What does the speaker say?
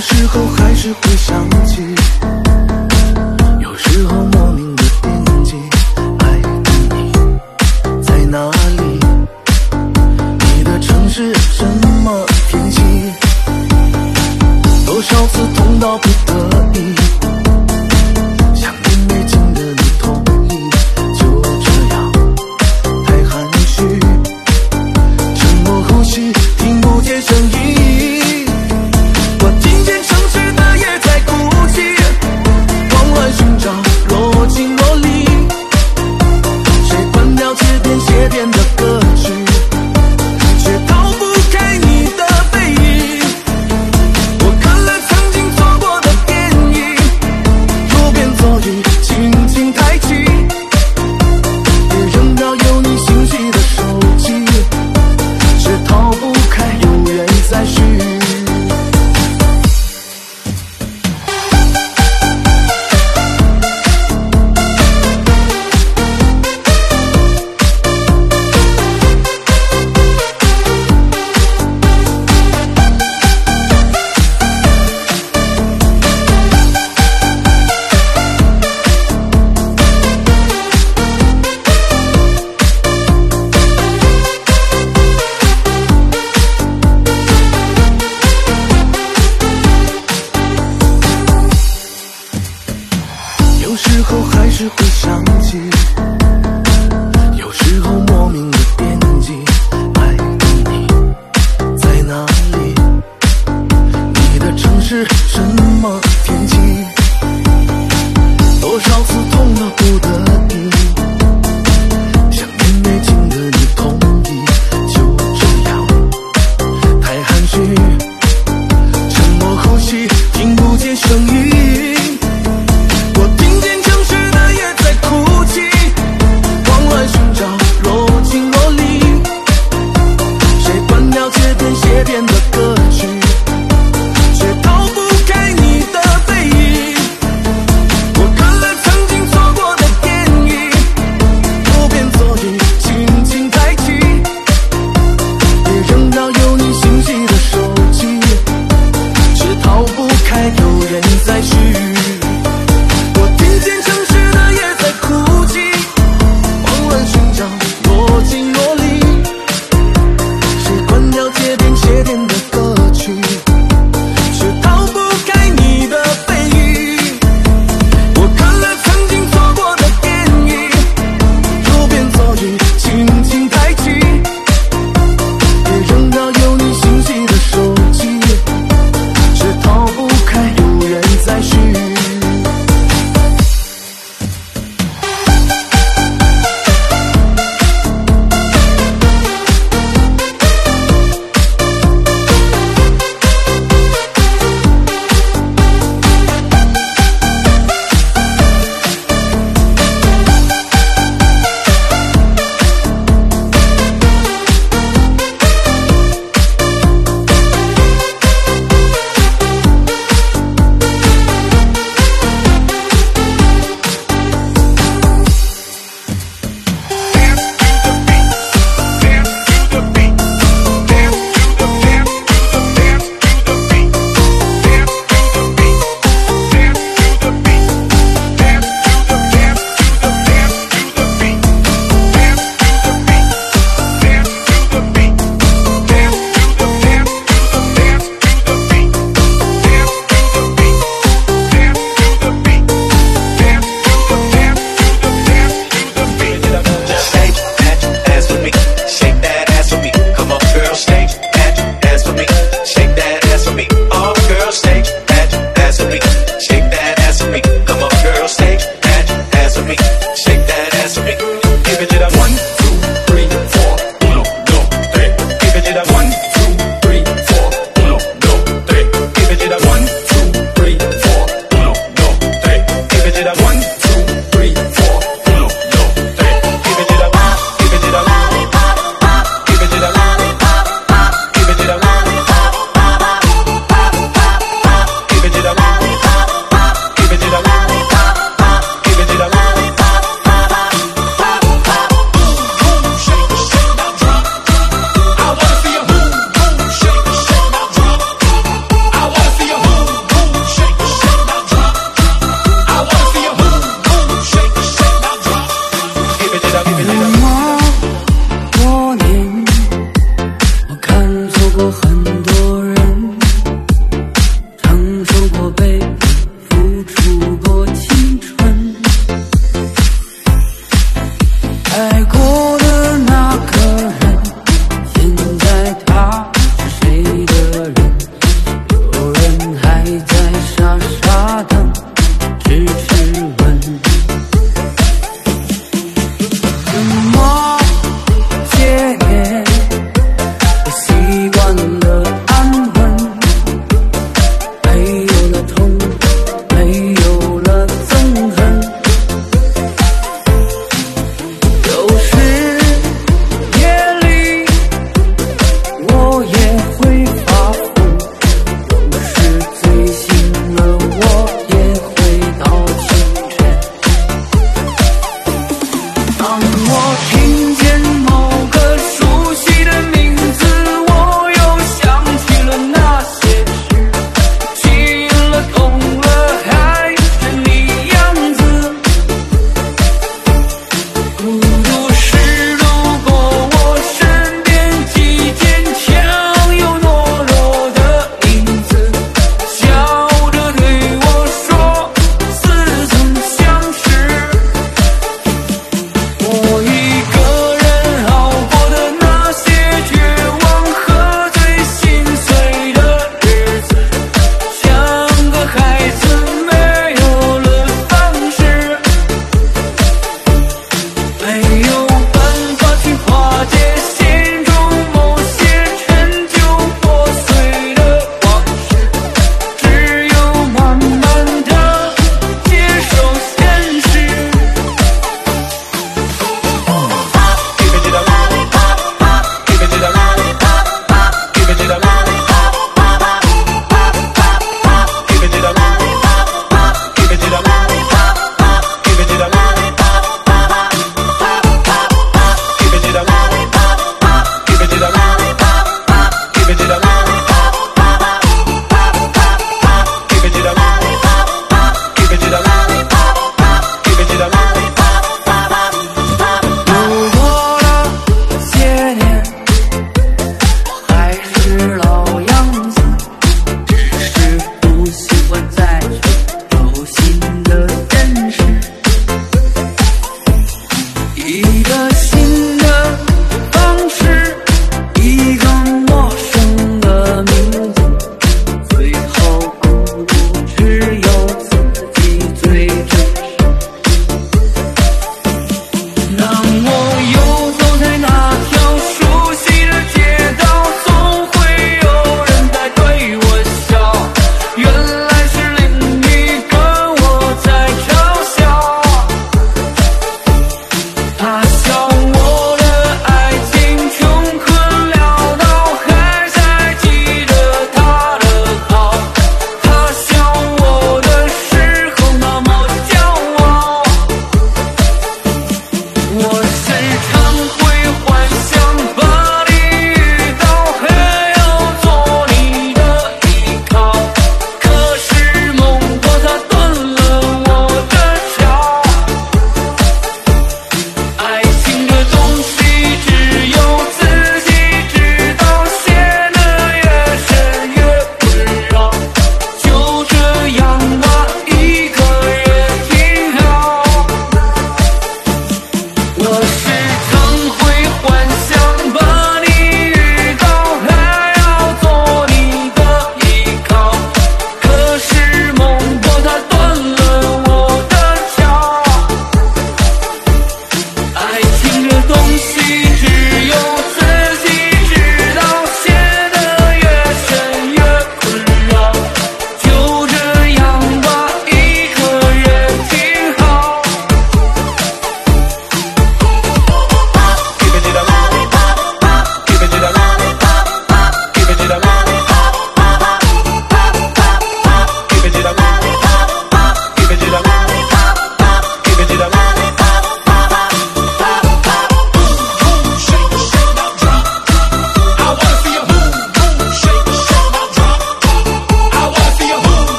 有时候还是会想起。